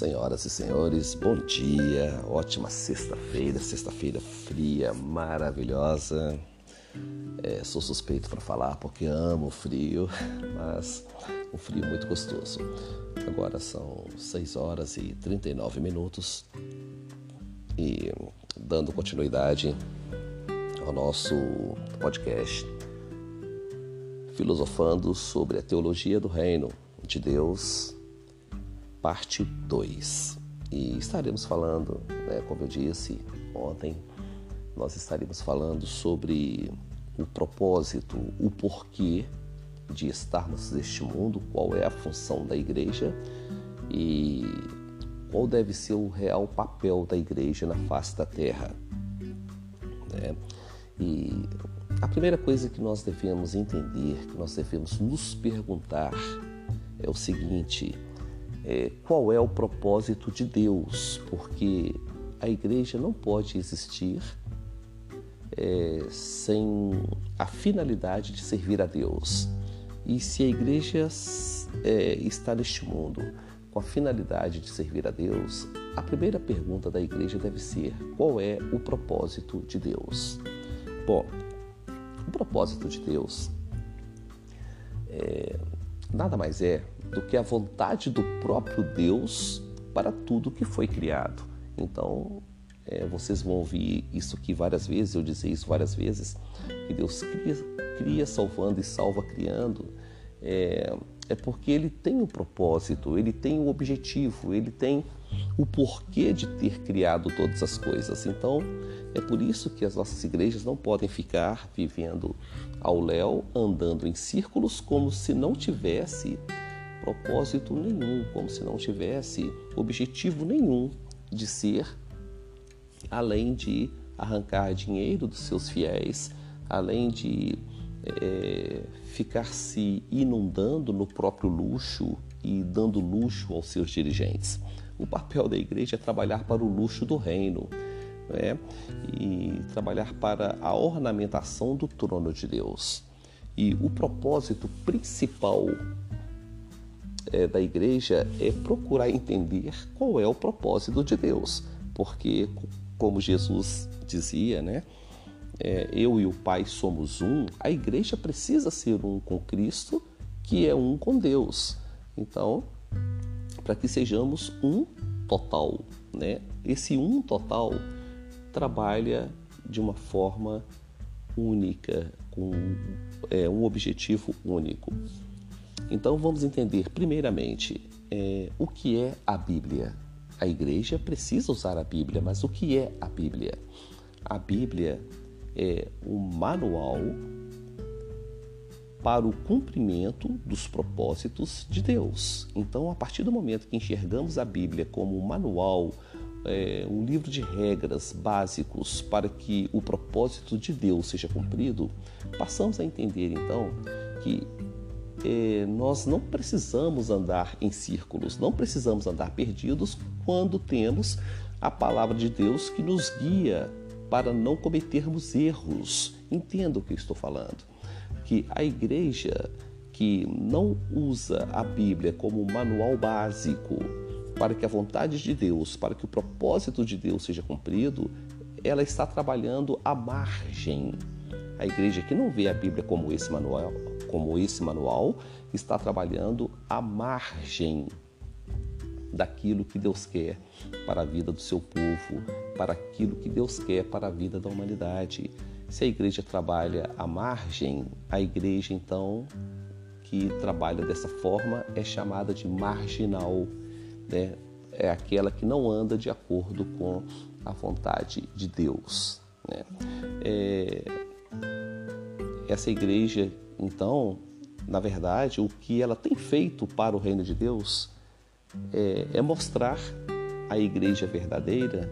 senhoras e senhores, bom dia, ótima sexta-feira, sexta-feira fria, maravilhosa. É, sou suspeito para falar porque amo o frio, mas um frio muito gostoso. Agora são 6 horas e 39 minutos e dando continuidade ao nosso podcast, filosofando sobre a teologia do reino de Deus parte 2. E estaremos falando, né, como eu disse ontem, nós estaremos falando sobre o propósito, o porquê de estarmos neste mundo, qual é a função da igreja e qual deve ser o real papel da igreja na face da terra. Né? E a primeira coisa que nós devemos entender, que nós devemos nos perguntar, é o seguinte: é, qual é o propósito de Deus, porque a igreja não pode existir é, sem a finalidade de servir a Deus. E se a igreja é, está neste mundo com a finalidade de servir a Deus, a primeira pergunta da igreja deve ser: qual é o propósito de Deus? Bom, o propósito de Deus é, nada mais é do que a vontade do próprio Deus para tudo que foi criado. Então, é, vocês vão ouvir isso aqui várias vezes, eu dizer isso várias vezes, que Deus cria, cria salvando e salva criando. É, é porque ele tem um propósito, ele tem um objetivo, ele tem o porquê de ter criado todas as coisas. Então, é por isso que as nossas igrejas não podem ficar vivendo ao léu, andando em círculos, como se não tivesse propósito nenhum, como se não tivesse objetivo nenhum de ser, além de arrancar dinheiro dos seus fiéis, além de é, ficar se inundando no próprio luxo e dando luxo aos seus dirigentes. O papel da igreja é trabalhar para o luxo do reino né? e trabalhar para a ornamentação do trono de Deus. E o propósito principal é, da igreja é procurar entender qual é o propósito de Deus, porque, como Jesus dizia, né? É, eu e o Pai somos um, a igreja precisa ser um com Cristo, que é um com Deus. Então, para que sejamos um total, né? Esse um total trabalha de uma forma única, com é, um objetivo único. Então vamos entender, primeiramente, é, o que é a Bíblia. A igreja precisa usar a Bíblia, mas o que é a Bíblia? A Bíblia é um manual para o cumprimento dos propósitos de Deus. Então, a partir do momento que enxergamos a Bíblia como um manual, é, um livro de regras básicos para que o propósito de Deus seja cumprido, passamos a entender então que é, nós não precisamos andar em círculos, não precisamos andar perdidos quando temos a palavra de Deus que nos guia para não cometermos erros. Entenda o que eu estou falando. Que a igreja que não usa a Bíblia como manual básico para que a vontade de Deus, para que o propósito de Deus seja cumprido, ela está trabalhando à margem. A igreja que não vê a Bíblia como esse manual, como esse manual, está trabalhando à margem daquilo que Deus quer para a vida do seu povo, para aquilo que Deus quer para a vida da humanidade. Se a igreja trabalha à margem, a igreja então que trabalha dessa forma é chamada de marginal, né? É aquela que não anda de acordo com a vontade de Deus. Né? É... Essa igreja então, na verdade, o que ela tem feito para o reino de Deus é, é mostrar à igreja verdadeira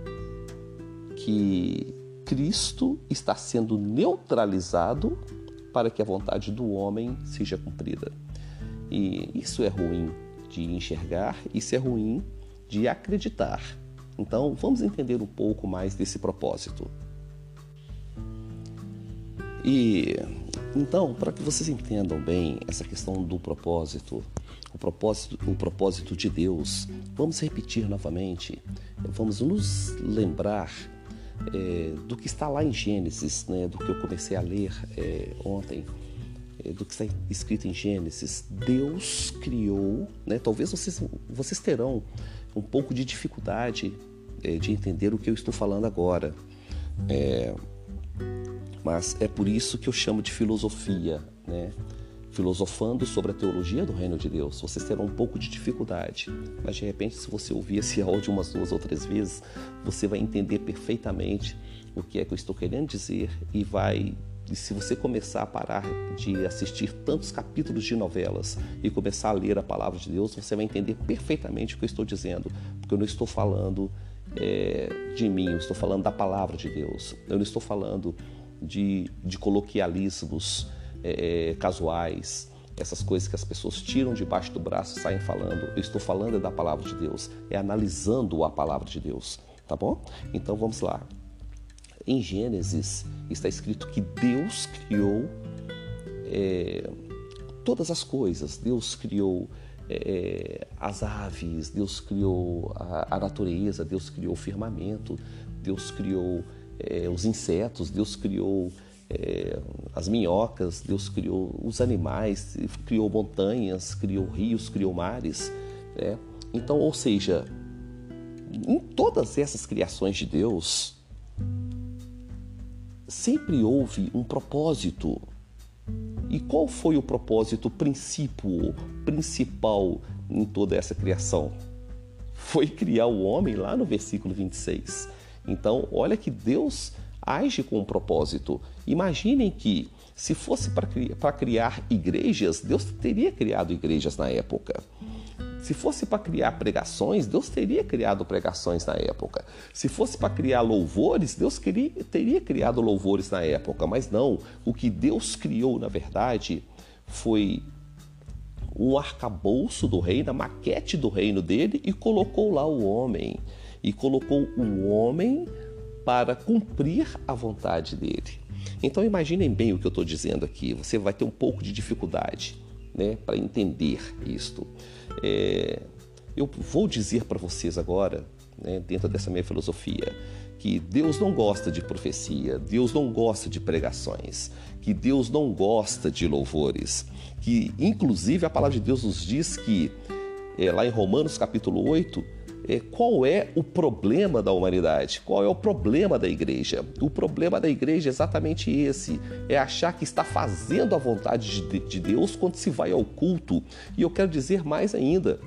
que Cristo está sendo neutralizado para que a vontade do homem seja cumprida. E isso é ruim de enxergar, isso é ruim de acreditar. Então, vamos entender um pouco mais desse propósito. E então, para que vocês entendam bem essa questão do propósito, o propósito, o propósito de Deus. Vamos repetir novamente, vamos nos lembrar é, do que está lá em Gênesis, né, do que eu comecei a ler é, ontem, é, do que está escrito em Gênesis. Deus criou, né, talvez vocês, vocês terão um pouco de dificuldade é, de entender o que eu estou falando agora. É, mas é por isso que eu chamo de filosofia, né? Filosofando sobre a teologia do reino de Deus, vocês terão um pouco de dificuldade. Mas de repente, se você ouvir esse áudio umas duas ou três vezes, você vai entender perfeitamente o que é que eu estou querendo dizer e vai e se você começar a parar de assistir tantos capítulos de novelas e começar a ler a palavra de Deus, você vai entender perfeitamente o que eu estou dizendo, porque eu não estou falando é, de mim, eu estou falando da palavra de Deus. Eu não estou falando de, de coloquialismos é, casuais, essas coisas que as pessoas tiram debaixo do braço e saem falando. Eu estou falando é da palavra de Deus, é analisando a palavra de Deus, tá bom? Então vamos lá. Em Gênesis está escrito que Deus criou é, todas as coisas. Deus criou é, as aves, Deus criou a, a, natureza, Deus criou o firmamento, Deus criou é, os insetos, Deus criou é, as minhocas, Deus criou os animais, criou montanhas, criou rios, criou mares. Né? Então, ou seja, em todas essas criações de Deus, sempre houve um propósito. E qual foi o propósito princípio, principal em toda essa criação? Foi criar o homem lá no versículo 26. Então, olha que Deus age com um propósito. Imaginem que, se fosse para criar igrejas, Deus teria criado igrejas na época. Se fosse para criar pregações, Deus teria criado pregações na época. Se fosse para criar louvores, Deus queria, teria criado louvores na época. Mas não, o que Deus criou, na verdade, foi um arcabouço do reino, a maquete do reino dele e colocou lá o homem. E colocou o homem para cumprir a vontade dele. Então imaginem bem o que eu estou dizendo aqui. Você vai ter um pouco de dificuldade né, para entender isto. É, eu vou dizer para vocês agora, né, dentro dessa minha filosofia, que Deus não gosta de profecia, Deus não gosta de pregações, que Deus não gosta de louvores, que inclusive a palavra de Deus nos diz que é, lá em Romanos capítulo 8, é, qual é o problema da humanidade, qual é o problema da igreja. O problema da igreja é exatamente esse: é achar que está fazendo a vontade de Deus quando se vai ao culto. E eu quero dizer mais ainda: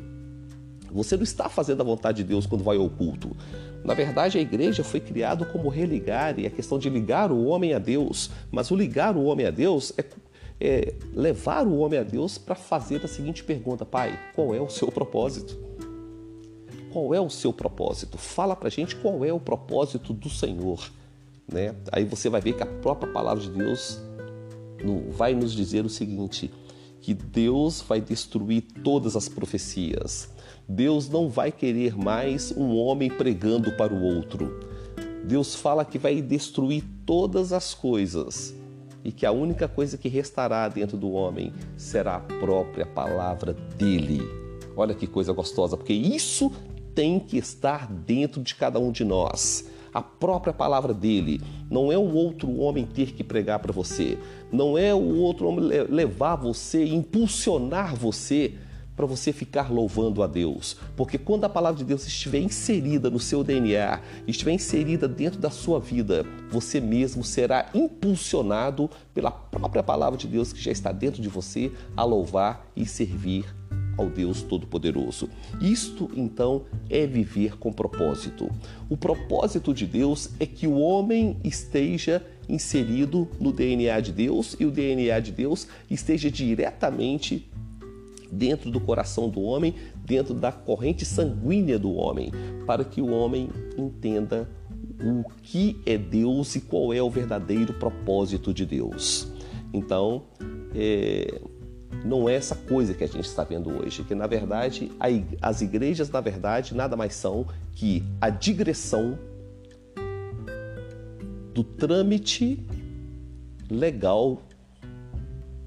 você não está fazendo a vontade de Deus quando vai ao culto. Na verdade, a igreja foi criada como religar, e a questão de ligar o homem a Deus. Mas o ligar o homem a Deus é, é levar o homem a Deus para fazer a seguinte pergunta: Pai, qual é o seu propósito? Qual é o seu propósito? Fala para gente qual é o propósito do Senhor. Né? Aí você vai ver que a própria palavra de Deus vai nos dizer o seguinte: que Deus vai destruir todas as profecias. Deus não vai querer mais um homem pregando para o outro. Deus fala que vai destruir todas as coisas e que a única coisa que restará dentro do homem será a própria palavra dele. Olha que coisa gostosa, porque isso tem que estar dentro de cada um de nós. A própria palavra dele. Não é o outro homem ter que pregar para você. Não é o outro homem levar você, impulsionar você para você ficar louvando a Deus. Porque quando a palavra de Deus estiver inserida no seu DNA, estiver inserida dentro da sua vida, você mesmo será impulsionado pela própria palavra de Deus que já está dentro de você a louvar e servir ao Deus Todo-Poderoso. Isto, então, é viver com propósito. O propósito de Deus é que o homem esteja inserido no DNA de Deus e o DNA de Deus esteja diretamente dentro do coração do homem, dentro da corrente sanguínea do homem, para que o homem entenda o que é Deus e qual é o verdadeiro propósito de Deus. Então, é, não é essa coisa que a gente está vendo hoje, que na verdade as igrejas, na verdade, nada mais são que a digressão do trâmite legal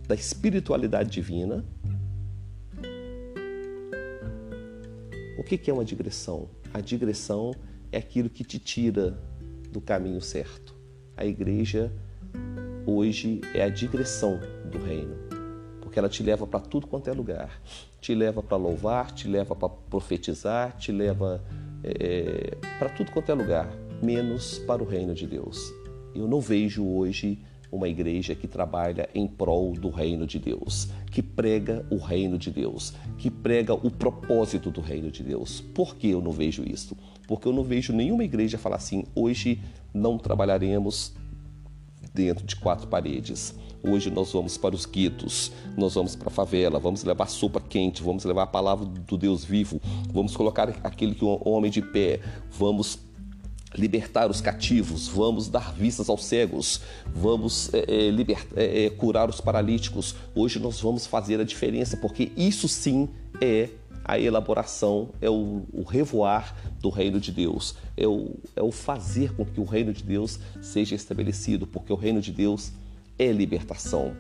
da espiritualidade divina que é uma digressão? A digressão é aquilo que te tira do caminho certo. A igreja hoje é a digressão do reino, porque ela te leva para tudo quanto é lugar. Te leva para louvar, te leva para profetizar, te leva é, para tudo quanto é lugar, menos para o reino de Deus. Eu não vejo hoje uma igreja que trabalha em prol do reino de Deus, que prega o reino de Deus, que prega o propósito do reino de Deus. Por que eu não vejo isso? Porque eu não vejo nenhuma igreja falar assim: hoje não trabalharemos dentro de quatro paredes. Hoje nós vamos para os guetos, nós vamos para a favela, vamos levar sopa quente, vamos levar a palavra do Deus vivo, vamos colocar aquele que o homem de pé, vamos libertar os cativos, vamos dar vistas aos cegos, vamos é, libertar, é, curar os paralíticos. Hoje nós vamos fazer a diferença, porque isso sim é a elaboração, é o, o revoar do reino de Deus, é o, é o fazer com que o reino de Deus seja estabelecido, porque o reino de Deus é libertação.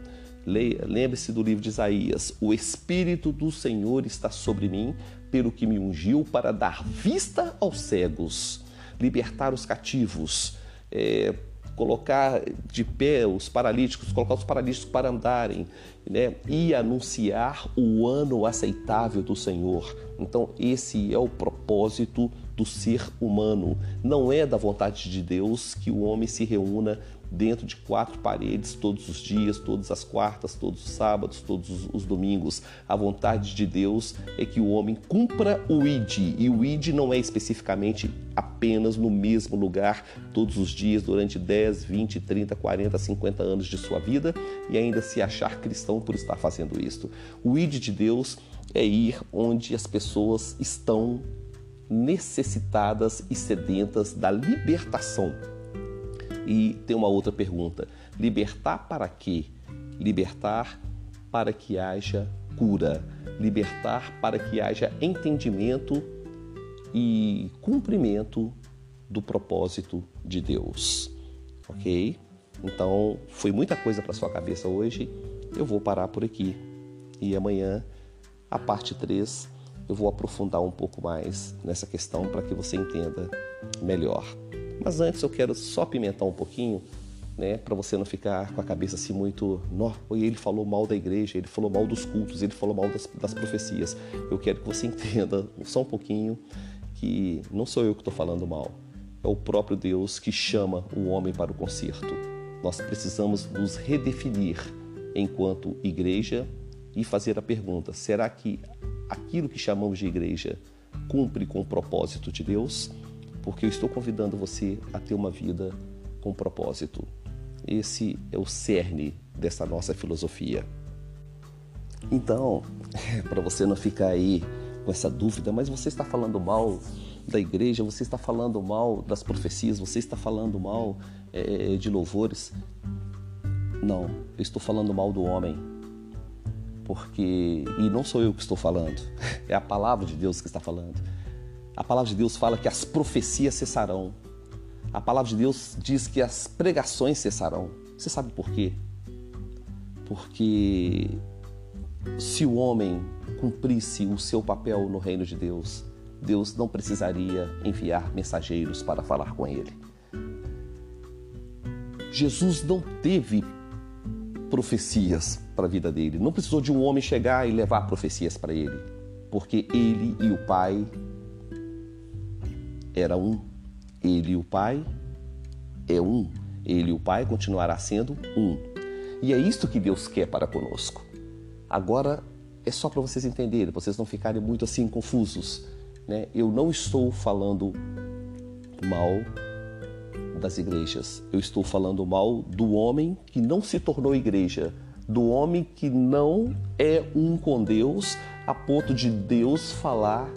Lembre-se do livro de Isaías: O Espírito do Senhor está sobre mim, pelo que me ungiu para dar vista aos cegos libertar os cativos, é, colocar de pé os paralíticos, colocar os paralíticos para andarem, né? e anunciar o ano aceitável do Senhor. Então, esse é o propósito do ser humano. Não é da vontade de Deus que o homem se reúna dentro de quatro paredes todos os dias, todas as quartas, todos os sábados, todos os domingos. A vontade de Deus é que o homem cumpra o ID, e o ID não é especificamente apenas no mesmo lugar todos os dias durante 10, 20, 30, 40, 50 anos de sua vida e ainda se achar cristão por estar fazendo isso. O ID de Deus é ir onde as pessoas estão necessitadas e sedentas da libertação e tem uma outra pergunta: libertar para quê? Libertar para que haja cura, libertar para que haja entendimento e cumprimento do propósito de Deus. Ok? Então, foi muita coisa para sua cabeça hoje. Eu vou parar por aqui. E amanhã, a parte 3, eu vou aprofundar um pouco mais nessa questão para que você entenda melhor. Mas antes eu quero só pimentar um pouquinho, né, para você não ficar com a cabeça assim muito, nó, ele falou mal da igreja, ele falou mal dos cultos, ele falou mal das, das profecias. Eu quero que você entenda só um pouquinho que não sou eu que estou falando mal, é o próprio Deus que chama o homem para o conserto. Nós precisamos nos redefinir enquanto igreja e fazer a pergunta: será que aquilo que chamamos de igreja cumpre com o propósito de Deus? Porque eu estou convidando você a ter uma vida com propósito. Esse é o cerne dessa nossa filosofia. Então, para você não ficar aí com essa dúvida, mas você está falando mal da igreja, você está falando mal das profecias, você está falando mal é, de louvores. Não, eu estou falando mal do homem. Porque, e não sou eu que estou falando, é a palavra de Deus que está falando. A palavra de Deus fala que as profecias cessarão. A palavra de Deus diz que as pregações cessarão. Você sabe por quê? Porque se o homem cumprisse o seu papel no reino de Deus, Deus não precisaria enviar mensageiros para falar com ele. Jesus não teve profecias para a vida dele, não precisou de um homem chegar e levar profecias para ele, porque ele e o Pai era um. Ele e o Pai é um. Ele e o Pai continuará sendo um. E é isto que Deus quer para conosco. Agora é só para vocês entenderem, vocês não ficarem muito assim confusos. Né? Eu não estou falando mal das igrejas. Eu estou falando mal do homem que não se tornou igreja, do homem que não é um com Deus a ponto de Deus falar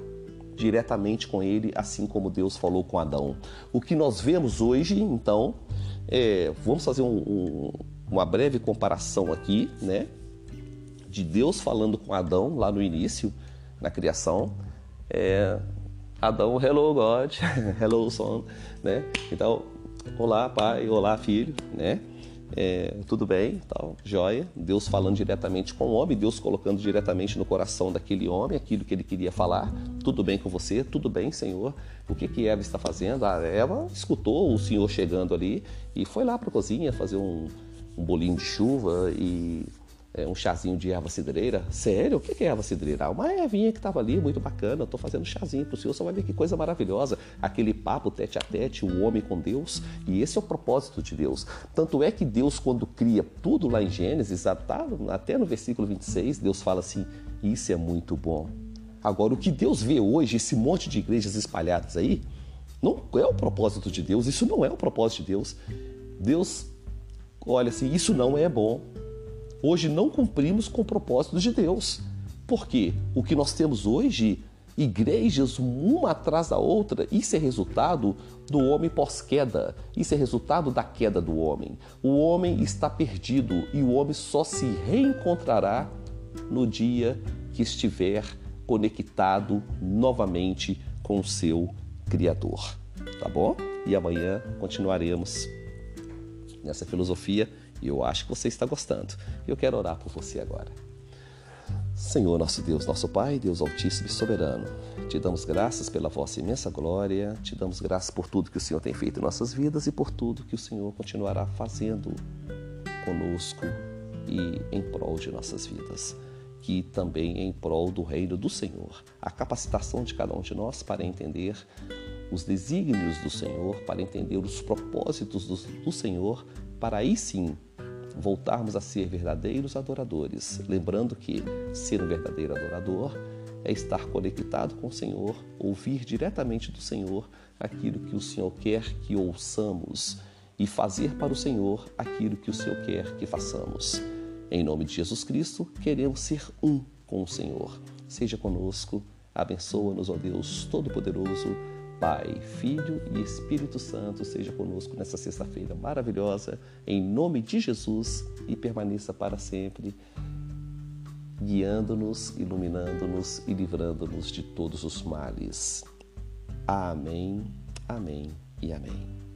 diretamente com ele, assim como Deus falou com Adão. O que nós vemos hoje, então, é, vamos fazer um, um, uma breve comparação aqui, né? De Deus falando com Adão lá no início, na criação. É, Adão, hello God, hello son, né? Então, olá pai, olá filho, né? É, tudo bem, tal, joia. Deus falando diretamente com o homem, Deus colocando diretamente no coração daquele homem aquilo que ele queria falar. Tudo bem com você? Tudo bem, Senhor. O que que Eva está fazendo? A Eva escutou o Senhor chegando ali e foi lá para a cozinha fazer um, um bolinho de chuva e um chazinho de erva cidreira. Sério? O que é erva cidreira? Ah, uma ervinha que estava ali, muito bacana. Estou fazendo chazinho para o senhor, você vai ver que coisa maravilhosa. Aquele papo tete a tete, o homem com Deus. E esse é o propósito de Deus. Tanto é que Deus, quando cria tudo lá em Gênesis, até no versículo 26, Deus fala assim: Isso é muito bom. Agora, o que Deus vê hoje, esse monte de igrejas espalhadas aí, não é o propósito de Deus, isso não é o propósito de Deus. Deus olha assim, isso não é bom hoje não cumprimos com o propósito de Deus. Porque o que nós temos hoje, igrejas uma atrás da outra, isso é resultado do homem pós-queda. Isso é resultado da queda do homem. O homem está perdido e o homem só se reencontrará no dia que estiver conectado novamente com o seu Criador. Tá bom? E amanhã continuaremos nessa filosofia e eu acho que você está gostando. Eu quero orar por você agora. Senhor, nosso Deus, nosso Pai, Deus Altíssimo e Soberano, te damos graças pela vossa imensa glória, te damos graças por tudo que o Senhor tem feito em nossas vidas e por tudo que o Senhor continuará fazendo conosco e em prol de nossas vidas, que também é em prol do reino do Senhor, a capacitação de cada um de nós para entender os desígnios do Senhor, para entender os propósitos do, do Senhor, para aí sim voltarmos a ser verdadeiros adoradores, lembrando que ser um verdadeiro adorador é estar conectado com o Senhor, ouvir diretamente do Senhor aquilo que o Senhor quer que ouçamos e fazer para o Senhor aquilo que o Senhor quer que façamos. Em nome de Jesus Cristo, queremos ser um com o Senhor. Seja conosco, abençoa-nos, ó Deus Todo-Poderoso Pai, Filho e Espírito Santo seja conosco nessa sexta-feira maravilhosa, em nome de Jesus e permaneça para sempre, guiando-nos, iluminando-nos e livrando-nos de todos os males. Amém, amém e amém.